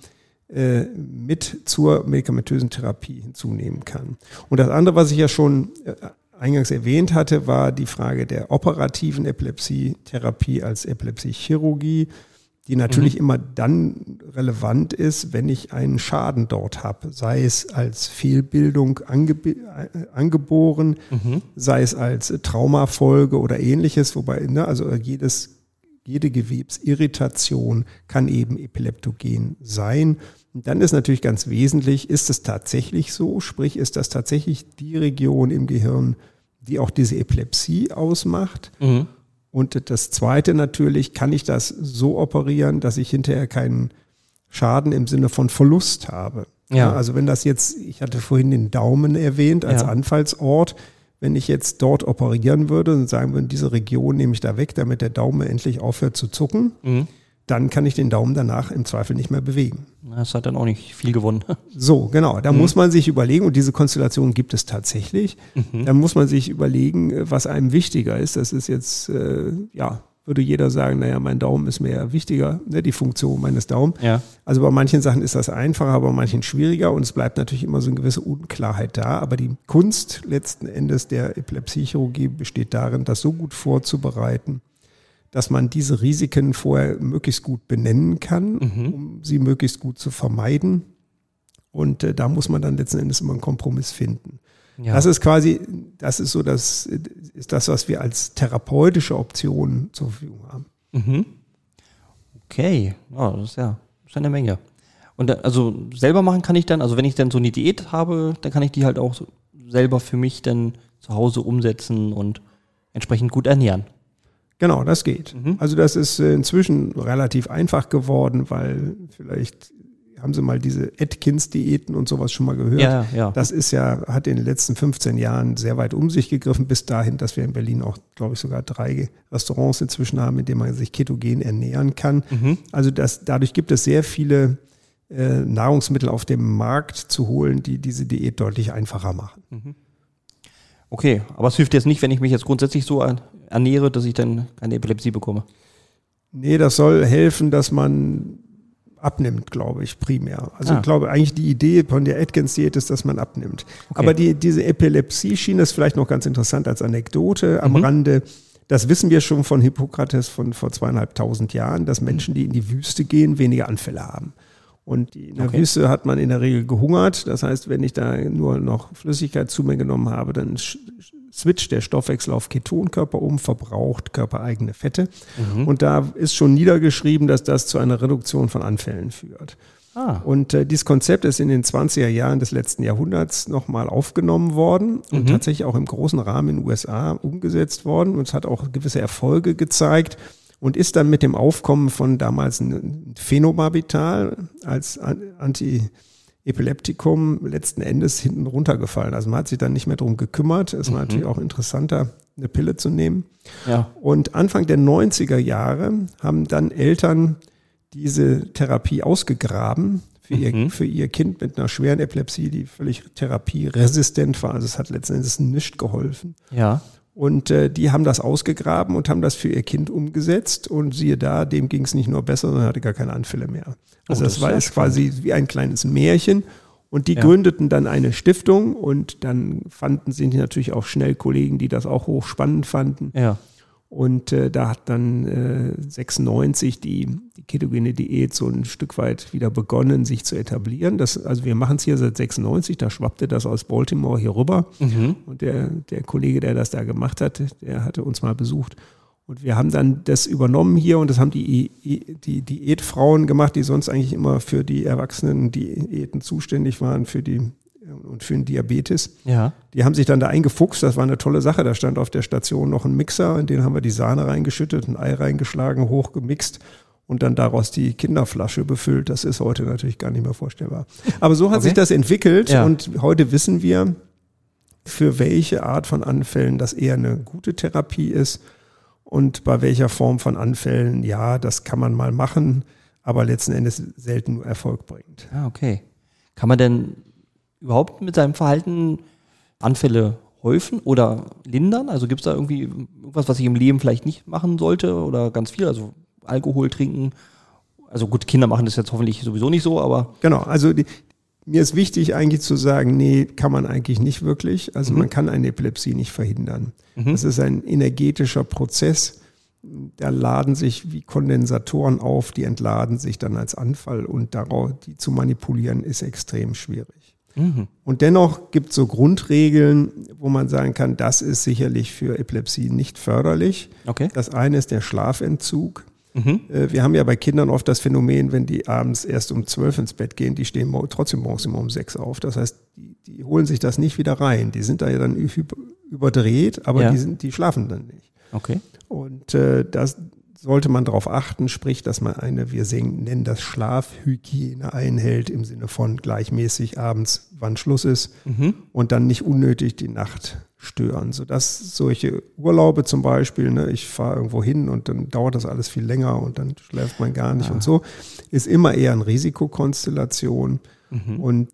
B: äh, mit zur medikamentösen Therapie hinzunehmen kann. Und das andere, was ich ja schon äh, eingangs erwähnt hatte, war die Frage der operativen Epilepsietherapie als Epilepsiechirurgie, die natürlich mhm. immer dann relevant ist, wenn ich einen Schaden dort habe, sei es als Fehlbildung ange äh, angeboren, mhm. sei es als Traumafolge oder ähnliches, wobei, ne, also jedes, jede Gewebsirritation kann eben epileptogen sein. Und dann ist natürlich ganz wesentlich, ist es tatsächlich so, sprich ist das tatsächlich die Region im Gehirn, die auch diese Epilepsie ausmacht. Mhm. Und das Zweite natürlich, kann ich das so operieren, dass ich hinterher keinen Schaden im Sinne von Verlust habe. Ja. ja also wenn das jetzt, ich hatte vorhin den Daumen erwähnt als ja. Anfallsort, wenn ich jetzt dort operieren würde und sagen würde, diese Region nehme ich da weg, damit der Daumen endlich aufhört zu zucken, mhm dann kann ich den Daumen danach im Zweifel nicht mehr bewegen.
A: Das hat dann auch nicht viel gewonnen.
B: So, genau. Da mhm. muss man sich überlegen, und diese Konstellation gibt es tatsächlich. Mhm. Da muss man sich überlegen, was einem wichtiger ist. Das ist jetzt, äh, ja, würde jeder sagen, naja, mein Daumen ist mir wichtiger, ne, die Funktion meines Daumens. Ja. Also bei manchen Sachen ist das einfacher, aber bei manchen schwieriger und es bleibt natürlich immer so eine gewisse Unklarheit da. Aber die Kunst letzten Endes der Epilepsiechirurgie besteht darin, das so gut vorzubereiten, dass man diese Risiken vorher möglichst gut benennen kann, mhm. um sie möglichst gut zu vermeiden. Und äh, da muss man dann letzten Endes immer einen Kompromiss finden. Ja. Das ist quasi, das ist so das, ist das, was wir als therapeutische Option zur Verfügung haben. Mhm.
A: Okay, oh, das ist ja das ist eine Menge. Und da, also selber machen kann ich dann, also wenn ich dann so eine Diät habe, dann kann ich die halt auch selber für mich dann zu Hause umsetzen und entsprechend gut ernähren.
B: Genau, das geht. Mhm. Also das ist äh, inzwischen relativ einfach geworden, weil vielleicht haben Sie mal diese Atkins-Diäten und sowas schon mal gehört. Ja, ja. Das ist ja, hat in den letzten 15 Jahren sehr weit um sich gegriffen, bis dahin, dass wir in Berlin auch, glaube ich, sogar drei Restaurants inzwischen haben, in denen man sich ketogen ernähren kann. Mhm. Also das, dadurch gibt es sehr viele äh, Nahrungsmittel auf dem Markt zu holen, die diese Diät deutlich einfacher machen. Mhm.
A: Okay, aber es hilft jetzt nicht, wenn ich mich jetzt grundsätzlich so ernähre, dass ich dann eine Epilepsie bekomme.
B: Nee, das soll helfen, dass man abnimmt, glaube ich, primär. Also ah. ich glaube eigentlich die Idee von der Atkins-Diät ist, dass man abnimmt. Okay. Aber die, diese Epilepsie-Schiene ist vielleicht noch ganz interessant als Anekdote am mhm. Rande. Das wissen wir schon von Hippokrates von vor zweieinhalbtausend Jahren, dass Menschen, die in die Wüste gehen, weniger Anfälle haben. Und in der okay. Wüste hat man in der Regel gehungert. Das heißt, wenn ich da nur noch Flüssigkeit zu mir genommen habe, dann switcht der Stoffwechsel auf Ketonkörper um, verbraucht körpereigene Fette. Mhm. Und da ist schon niedergeschrieben, dass das zu einer Reduktion von Anfällen führt. Ah. Und äh, dieses Konzept ist in den 20er Jahren des letzten Jahrhunderts nochmal aufgenommen worden und mhm. tatsächlich auch im großen Rahmen in den USA umgesetzt worden. Und es hat auch gewisse Erfolge gezeigt und ist dann mit dem Aufkommen von damals Phenobarbital als Anti-Epileptikum letzten Endes hinten runtergefallen. Also man hat sich dann nicht mehr darum gekümmert. Es war mhm. natürlich auch interessanter, eine Pille zu nehmen. Ja. Und Anfang der 90er Jahre haben dann Eltern diese Therapie ausgegraben für, mhm. ihr, für ihr Kind mit einer schweren Epilepsie, die völlig therapieresistent war. Also es hat letzten Endes nicht geholfen. Ja. Und äh, die haben das ausgegraben und haben das für ihr Kind umgesetzt. Und siehe da, dem ging es nicht nur besser, sondern hatte gar keine Anfälle mehr. Also oh, das, das war es quasi wie ein kleines Märchen. Und die ja. gründeten dann eine Stiftung und dann fanden sie natürlich auch schnell Kollegen, die das auch hochspannend fanden. Ja. Und äh, da hat dann äh, 96 die, die ketogene Diät so ein Stück weit wieder begonnen, sich zu etablieren. Das, also wir machen es hier seit 96, da schwappte das aus Baltimore hier rüber. Mhm. Und der, der Kollege, der das da gemacht hat, der hatte uns mal besucht. Und wir haben dann das übernommen hier und das haben die, die Diätfrauen gemacht, die sonst eigentlich immer für die Erwachsenen Diäten zuständig waren, für die und für den Diabetes. Ja. Die haben sich dann da eingefuchst, das war eine tolle Sache. Da stand auf der Station noch ein Mixer, in den haben wir die Sahne reingeschüttet, ein Ei reingeschlagen, hochgemixt und dann daraus die Kinderflasche befüllt. Das ist heute natürlich gar nicht mehr vorstellbar. Aber so hat okay. sich das entwickelt ja. und heute wissen wir, für welche Art von Anfällen das eher eine gute Therapie ist und bei welcher Form von Anfällen, ja, das kann man mal machen, aber letzten Endes selten nur Erfolg bringt.
A: Ah, okay. Kann man denn überhaupt mit seinem Verhalten Anfälle häufen oder lindern? Also gibt es da irgendwie irgendwas, was ich im Leben vielleicht nicht machen sollte oder ganz viel? Also Alkohol trinken. Also gut, Kinder machen das jetzt hoffentlich sowieso nicht so, aber.
B: Genau, also die, mir ist wichtig eigentlich zu sagen, nee, kann man eigentlich nicht wirklich. Also
A: Mhm.
B: man kann eine Epilepsie nicht verhindern.
A: Mhm.
B: Das ist ein energetischer Prozess. Da laden sich wie Kondensatoren auf, die entladen sich dann als Anfall und darauf, die zu manipulieren, ist extrem schwierig.
A: Mhm.
B: Und dennoch gibt es so Grundregeln, wo man sagen kann, das ist sicherlich für Epilepsie nicht förderlich.
A: Okay.
B: Das eine ist der Schlafentzug.
A: Mhm.
B: Äh, Wir haben ja bei Kindern oft das Phänomen, wenn die abends erst um zwölf ins Bett gehen, die stehen trotzdem morgens immer um sechs auf. Das heißt, die, die holen sich das nicht wieder rein. Die sind da ja dann überdreht, aber
A: Ja.
B: die, sind, die schlafen dann nicht.
A: Okay.
B: Und äh, das sollte man darauf achten, sprich, dass man eine, wir singen, nennen das Schlafhygiene einhält im Sinne von gleichmäßig abends, wann Schluss ist
A: Mhm.
B: und dann nicht unnötig die Nacht stören. Sodass solche Urlaube zum Beispiel, ne, ich fahre irgendwo hin und dann dauert das alles viel länger und dann schläft man gar nicht
A: Ah.
B: und so, ist immer eher eine Risikokonstellation.
A: Mhm.
B: Und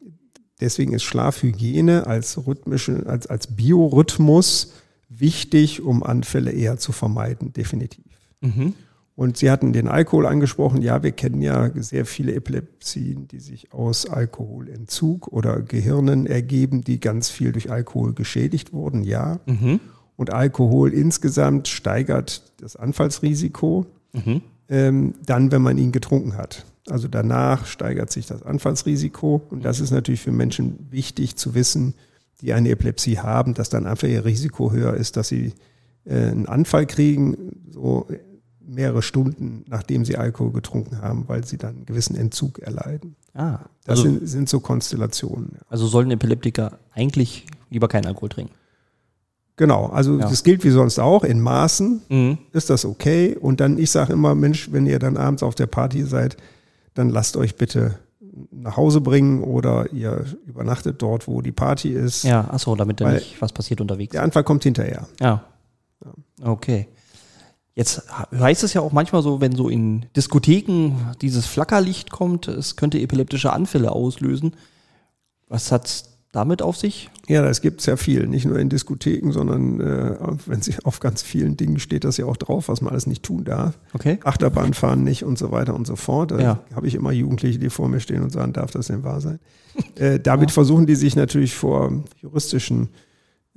B: deswegen ist Schlafhygiene als rhythmische, als, als Biorhythmus wichtig, um Anfälle eher zu vermeiden, definitiv.
A: Mhm.
B: Und Sie hatten den Alkohol angesprochen. Ja, wir kennen ja sehr viele Epilepsien, die sich aus Alkoholentzug oder Gehirnen ergeben, die ganz viel durch Alkohol geschädigt wurden. Ja.
A: Mhm.
B: Und Alkohol insgesamt steigert das Anfallsrisiko,
A: Mhm.
B: ähm, dann, wenn man ihn getrunken hat. Also danach steigert sich das Anfallsrisiko. Und das ist natürlich für Menschen wichtig zu wissen, die eine Epilepsie haben, dass dann einfach ihr Risiko höher ist, dass sie äh, einen Anfall kriegen, so mehrere Stunden, nachdem sie Alkohol getrunken haben, weil sie dann einen gewissen Entzug erleiden.
A: Ah,
B: Das
A: also,
B: sind, sind so Konstellationen. ja.
A: also sollten Epileptiker eigentlich lieber keinen Alkohol trinken.
B: Genau, also
A: Ja.
B: das gilt wie sonst auch, in Maßen
A: Mhm.
B: ist das okay. Und dann, ich sage immer, Mensch, wenn ihr dann abends auf der Party seid, dann lasst euch bitte nach Hause bringen oder ihr übernachtet dort, wo die Party ist.
A: Ja, achso, damit da
B: Weil-
A: nicht was passiert unterwegs.
B: Der Anfall kommt hinterher.
A: Ja. Okay. Jetzt heißt es ja auch manchmal so, wenn so in Diskotheken dieses Flackerlicht kommt, es könnte epileptische Anfälle auslösen. Was hat's damit auf sich?
B: Ja, das gibt's ja viel, nicht nur in Diskotheken, sondern äh, wenn sie auf ganz vielen Dingen steht das ja auch drauf, was man alles nicht tun darf.
A: Okay.
B: Achterbahn fahren nicht und so weiter und so fort. Da
A: Ja.
B: habe ich immer Jugendliche, die vor mir stehen und sagen, darf das denn wahr sein? äh, damit versuchen die sich natürlich vor juristischen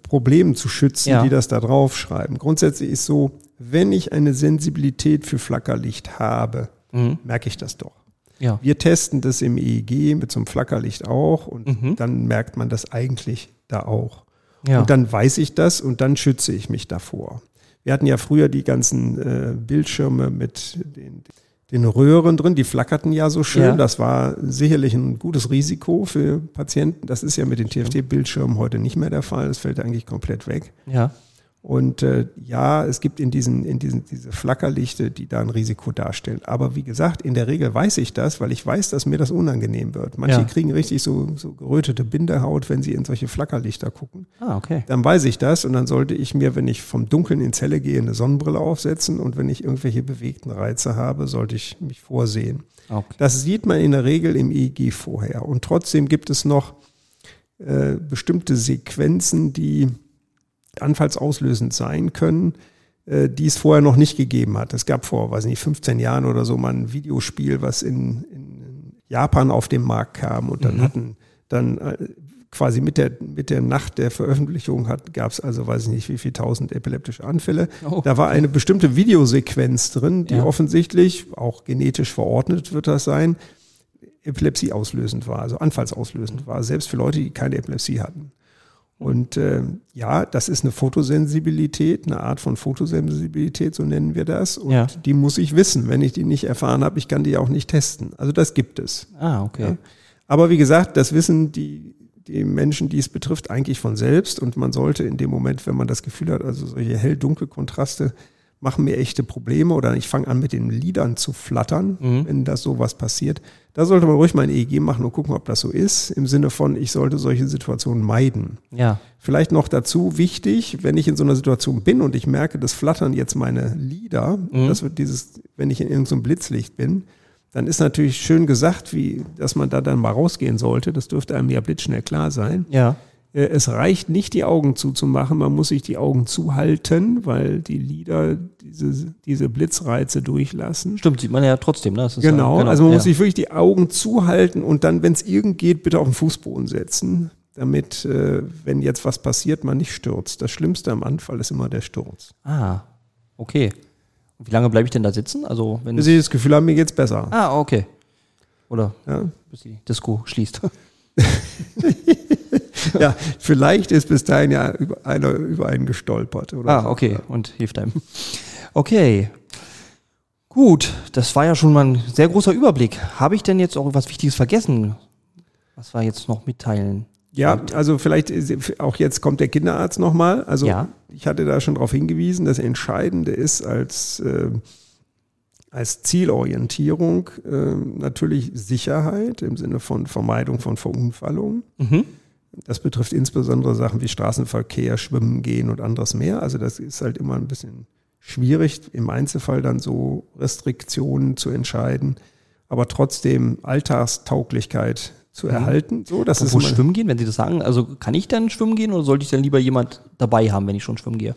B: Problemen zu schützen,
A: Ja.
B: die das da draufschreiben. Grundsätzlich ist so, wenn ich eine Sensibilität für Flackerlicht habe,
A: Mhm.
B: merke ich das doch.
A: Ja.
B: Wir testen das im EEG mit so einem Flackerlicht auch und
A: Mhm.
B: dann merkt man das eigentlich da auch.
A: Ja.
B: Und dann weiß ich das und dann schütze ich mich davor. Wir hatten ja früher die ganzen äh, Bildschirme mit den, den Röhren drin, die flackerten ja so schön.
A: Ja.
B: Das war sicherlich ein gutes Risiko für Patienten. Das ist ja mit den TFT-Bildschirmen heute nicht mehr der Fall. Das fällt eigentlich komplett weg.
A: ja.
B: Und äh, ja, es gibt in diesen, in diesen diese Flackerlichte, die da ein Risiko darstellen. Aber wie gesagt, in der Regel weiß ich das, weil ich weiß, dass mir das unangenehm wird. Manche
A: Ja.
B: kriegen richtig so, so gerötete Bindehaut, wenn sie in solche Flackerlichter gucken.
A: Ah, okay.
B: Dann weiß ich das und dann sollte ich mir, wenn ich vom Dunkeln ins Helle gehe, eine Sonnenbrille aufsetzen und wenn ich irgendwelche bewegten Reize habe, sollte ich mich vorsehen.
A: okay.
B: Das sieht man in der Regel im EEG vorher. Und trotzdem gibt es noch äh, bestimmte Sequenzen, die anfallsauslösend sein können, äh, die es vorher noch nicht gegeben hat. Es gab vor, weiß nicht, 15 Jahren oder so mal ein Videospiel, was in, in Japan auf den Markt kam und dann
A: Mhm.
B: hatten dann äh, quasi mit der, mit der Nacht der Veröffentlichung hat, gab es also, weiß ich nicht, wie viel tausend epileptische Anfälle.
A: Oh.
B: Da war eine bestimmte Videosequenz drin, die
A: Ja.
B: offensichtlich, auch genetisch verordnet wird das sein, Epilepsie auslösend war, also anfallsauslösend war, selbst für Leute, die keine Epilepsie hatten. Und äh, ja, das ist eine Fotosensibilität, eine Art von Fotosensibilität, so nennen wir das. Und
A: Ja.
B: die muss ich wissen. Wenn ich die nicht erfahren habe, ich kann die auch nicht testen. Also das gibt es.
A: Ah, okay.
B: Ja. Aber wie gesagt, das wissen die, die Menschen, die es betrifft, eigentlich von selbst. Und man sollte in dem Moment, wenn man das Gefühl hat, also solche hell-dunkel Kontraste machen mir echte Probleme oder ich fange an mit den Lidern zu flattern,
A: Mhm.
B: wenn das sowas passiert, da sollte man ruhig mal ein EEG machen und gucken, ob das so ist. Im Sinne von, ich sollte solche Situationen meiden.
A: Ja.
B: Vielleicht noch dazu wichtig, wenn ich in so einer Situation bin und ich merke, das flattern jetzt meine Lider,
A: Mhm.
B: das wird dieses, wenn ich in irgendeinem Blitzlicht bin, dann ist natürlich schön gesagt, wie, dass man da dann mal rausgehen sollte. Das dürfte einem ja blitzschnell klar sein.
A: Ja.
B: Äh, Es reicht nicht, die Augen zuzumachen, man muss sich die Augen zuhalten, weil die Lider diese, diese Blitzreize durchlassen.
A: Stimmt, sieht man ja trotzdem. Ne?
B: Genau,
A: ja,
B: also man
A: ja.
B: muss sich wirklich die Augen zuhalten und dann, wenn es irgend geht, bitte auf den Fußboden setzen, damit, äh, wenn jetzt was passiert, man nicht stürzt. Das Schlimmste am Anfall ist immer der Sturz.
A: Ah, okay. Und wie lange bleibe ich denn da sitzen? Also wenn
B: Bis ich das Gefühl habe, mir geht's besser.
A: Ah, okay. Oder
B: Ja?
A: bis die Disco schließt.
B: ja, vielleicht ist bis dahin ja über, einer über einen gestolpert. Oder
A: ah,
B: so.
A: okay. Und hilft einem. Okay. Gut, das war ja schon mal ein sehr großer Überblick. Habe ich denn jetzt auch was Wichtiges vergessen? Was wir jetzt noch mitteilen?
B: Ja, also vielleicht auch jetzt kommt der Kinderarzt nochmal. Also
A: Ja.
B: ich hatte da schon darauf hingewiesen, das Entscheidende ist als, äh, als Zielorientierung äh, natürlich Sicherheit im Sinne von Vermeidung von Verunfallungen.
A: Mhm.
B: Das betrifft insbesondere Sachen wie Straßenverkehr, Schwimmen gehen und anderes mehr. Also das ist halt immer ein bisschen schwierig, im Einzelfall dann so Restriktionen zu entscheiden, aber trotzdem Alltagstauglichkeit zu erhalten. So, das ist
A: Wo
B: immer-
A: schwimmen gehen, wenn Sie das sagen? Also kann ich dann schwimmen gehen oder sollte ich dann lieber jemand dabei haben, wenn ich schon schwimmen gehe?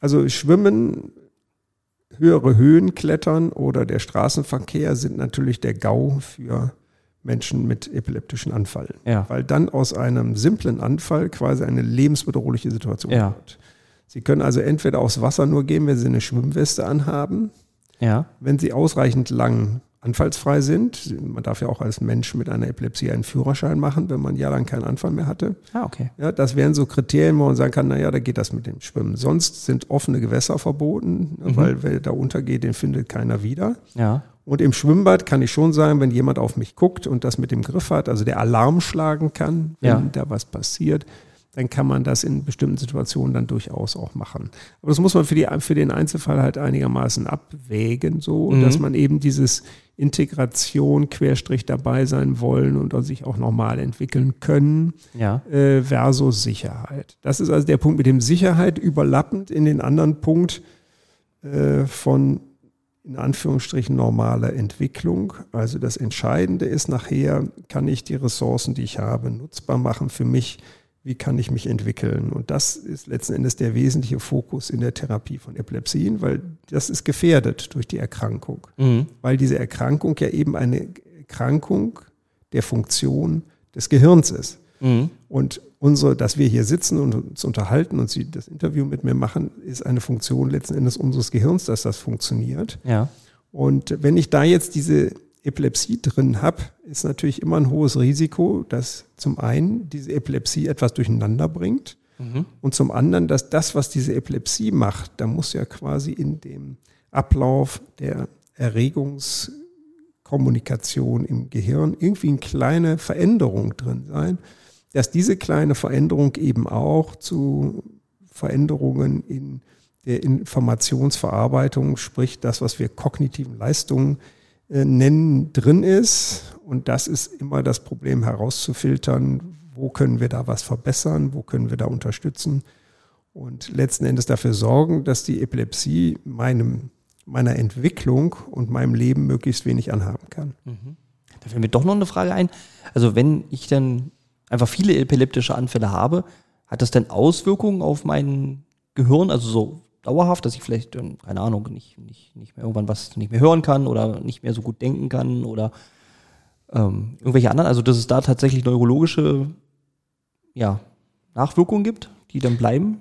B: Also Schwimmen, höhere Höhen klettern oder der Straßenverkehr sind natürlich der GAU für Menschen mit epileptischen Anfall.
A: Ja.
B: Weil dann aus einem simplen Anfall quasi eine lebensbedrohliche Situation
A: Ja.
B: wird. Sie können also entweder aufs Wasser nur gehen, wenn Sie eine Schwimmweste anhaben,
A: Ja.
B: wenn Sie ausreichend lang anfallsfrei sind. Man darf ja auch als Mensch mit einer Epilepsie einen Führerschein machen, wenn man jahrelang keinen Anfall mehr hatte.
A: Ah, okay.
B: Ja, das wären so Kriterien, wo man sagen kann, naja, da geht das mit dem Schwimmen. Sonst sind offene Gewässer verboten, ne, weil wer da untergeht, den findet keiner wieder.
A: Ja.
B: Und im Schwimmbad kann ich schon sagen, wenn jemand auf mich guckt und das mit dem Griff hat, also der Alarm schlagen kann, wenn
A: Ja.
B: da was passiert, dann kann man das in bestimmten Situationen dann durchaus auch machen. Aber das muss man für, die, für den Einzelfall halt einigermaßen abwägen, so,
A: Mhm.
B: dass man eben dieses Integration, Querstrich dabei sein wollen und sich auch normal entwickeln können
A: Ja.
B: äh, versus Sicherheit. Das ist also der Punkt mit dem Sicherheit überlappend in den anderen Punkt äh, von in Anführungsstrichen normaler Entwicklung. Also das Entscheidende ist nachher, kann ich die Ressourcen, die ich habe, nutzbar machen für mich? Wie kann ich mich entwickeln? Und das ist letzten Endes der wesentliche Fokus in der Therapie von Epilepsien, weil das ist gefährdet durch die Erkrankung
A: Mhm.
B: weil diese Erkrankung ja eben eine Erkrankung der Funktion des Gehirns ist.
A: Mhm.
B: Und unsere, dass wir hier sitzen und uns unterhalten und Sie das Interview mit mir machen, ist eine Funktion letzten Endes unseres Gehirns, dass das funktioniert.
A: Ja.
B: Und wenn ich da jetzt diese Epilepsie drin habe, ist natürlich immer ein hohes Risiko, dass zum einen diese Epilepsie etwas durcheinander bringt
A: Mhm.
B: und zum anderen, dass das, was diese Epilepsie macht, da muss ja quasi in dem Ablauf der Erregungskommunikation im Gehirn irgendwie eine kleine Veränderung drin sein, dass diese kleine Veränderung eben auch zu Veränderungen in der Informationsverarbeitung, sprich das, was wir kognitiven Leistungen äh, nennen, drin ist. Und das ist immer das Problem herauszufiltern, wo können wir da was verbessern, wo können wir da unterstützen und letzten Endes dafür sorgen, dass die Epilepsie meinem, meiner Entwicklung und meinem Leben möglichst wenig anhaben kann.
A: Da fällt mir doch noch eine Frage ein. Also wenn ich dann einfach viele epileptische Anfälle habe, hat das denn Auswirkungen auf mein Gehirn, also so dauerhaft, dass ich vielleicht, keine Ahnung, nicht, nicht, nicht mehr irgendwann was nicht mehr hören kann oder nicht mehr so gut denken kann oder ähm, irgendwelche anderen, also dass es da tatsächlich neurologische ja, Nachwirkungen gibt, die dann bleiben?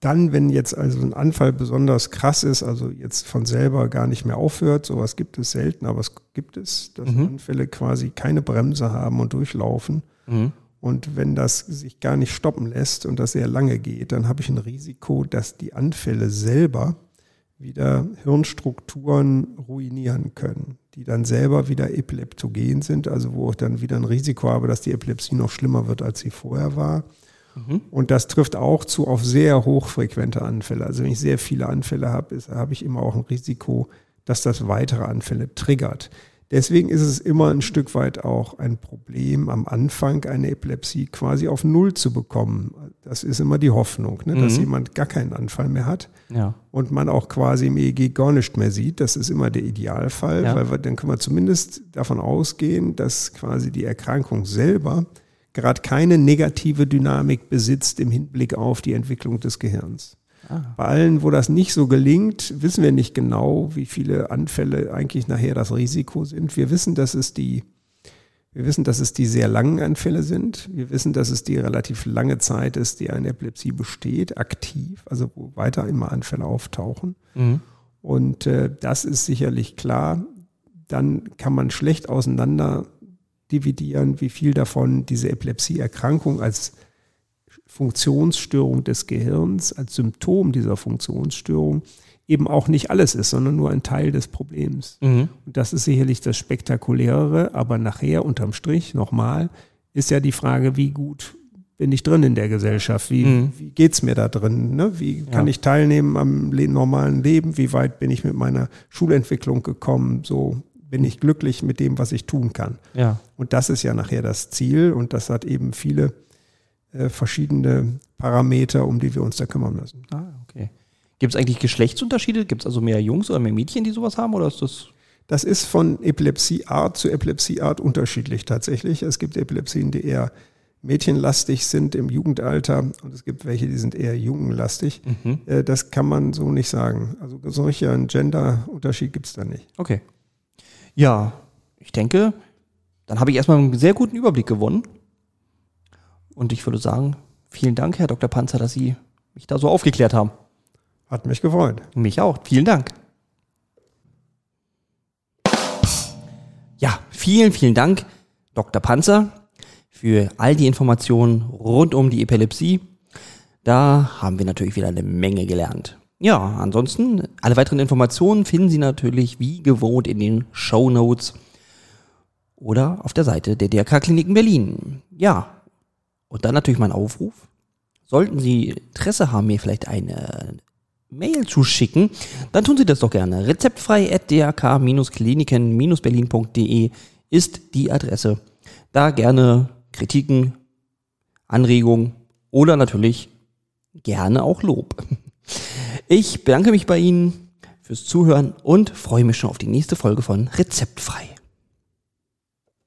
B: Dann, wenn jetzt also ein Anfall besonders krass ist, also jetzt von selber gar nicht mehr aufhört, sowas gibt es selten, aber es gibt es, dass
A: Mhm.
B: Anfälle quasi keine Bremse haben und durchlaufen.
A: Mhm.
B: Und wenn das sich gar nicht stoppen lässt und das sehr lange geht, dann habe ich ein Risiko, dass die Anfälle selber wieder Hirnstrukturen ruinieren können, die dann selber wieder epileptogen sind, also wo ich dann wieder ein Risiko habe, dass die Epilepsie noch schlimmer wird, als sie vorher war.
A: Mhm.
B: Und das trifft auch zu auf sehr hochfrequente Anfälle. Also wenn ich sehr viele Anfälle habe, ist, habe ich immer auch ein Risiko, dass das weitere Anfälle triggert. Deswegen ist es immer ein Stück weit auch ein Problem, am Anfang eine Epilepsie quasi auf Null zu bekommen. Das ist immer die Hoffnung, ne, dass
A: Mhm.
B: jemand gar keinen Anfall mehr hat
A: Ja.
B: und man auch quasi im EEG gar nicht mehr sieht. Das ist immer der Idealfall,
A: Ja.
B: weil wir, dann können wir zumindest davon ausgehen, dass quasi die Erkrankung selber gerade keine negative Dynamik besitzt im Hinblick auf die Entwicklung des Gehirns. Ah. Bei allen, wo das nicht so gelingt, wissen wir nicht genau, wie viele Anfälle eigentlich nachher das Risiko sind. Wir wissen, dass es die, wir wissen, dass es die sehr langen Anfälle sind. Wir wissen, dass es die relativ lange Zeit ist, die eine Epilepsie besteht, aktiv, also wo weiter immer Anfälle auftauchen. Mhm. Und äh, das ist sicherlich klar. Dann kann man schlecht auseinander dividieren, wie viel davon diese Epilepsieerkrankung als Funktionsstörung des Gehirns, als Symptom dieser Funktionsstörung eben auch nicht alles ist, sondern nur ein Teil des Problems. Mhm. Und das ist sicherlich das Spektakulärere, aber nachher unterm Strich nochmal ist ja die Frage, wie gut bin ich drin in der Gesellschaft? Wie, mhm. wie geht's mir da drin? Ne? Wie kann ja. ich teilnehmen am normalen Leben? Wie weit bin ich mit meiner Schulentwicklung gekommen? So bin ich glücklich mit dem, was ich tun kann.
A: Ja.
B: Und das ist ja nachher das Ziel und das hat eben viele äh, verschiedene Parameter, um die wir uns da kümmern müssen.
A: Ah, okay. Gibt es eigentlich Geschlechtsunterschiede? Gibt es also mehr Jungs oder mehr Mädchen, die sowas haben oder ist das?
B: Das ist von Epilepsieart zu Epilepsieart unterschiedlich tatsächlich. Es gibt Epilepsien, die eher mädchenlastig sind im Jugendalter und es gibt welche, die sind eher jungenlastig. Mhm. Äh, das kann man so nicht sagen. Also solcher Gender-Unterschied gibt es da nicht.
A: Okay. Ja, ich denke, dann habe ich erstmal einen sehr guten Überblick gewonnen. Und ich würde sagen, vielen Dank, Herr Dr. Panzer, dass Sie mich da so aufgeklärt haben.
B: Hat mich gefreut.
A: Mich auch. Vielen Dank. Ja, vielen, vielen Dank, Dr. Panzer, für all die Informationen rund um die Epilepsie. Da haben wir natürlich wieder eine Menge gelernt. Ja, ansonsten, alle weiteren Informationen finden Sie natürlich wie gewohnt in den Show Notes oder auf der Seite der DRK Kliniken Berlin. Ja, und dann natürlich mein Aufruf. Sollten Sie Interesse haben, mir vielleicht eine Mail zu schicken, dann tun Sie das doch gerne. Rezeptfrei at drk-kliniken-berlin.de ist die Adresse. Da gerne Kritiken, Anregungen oder natürlich gerne auch Lob. Ich bedanke mich bei Ihnen fürs Zuhören und freue mich schon auf die nächste Folge von Rezeptfrei.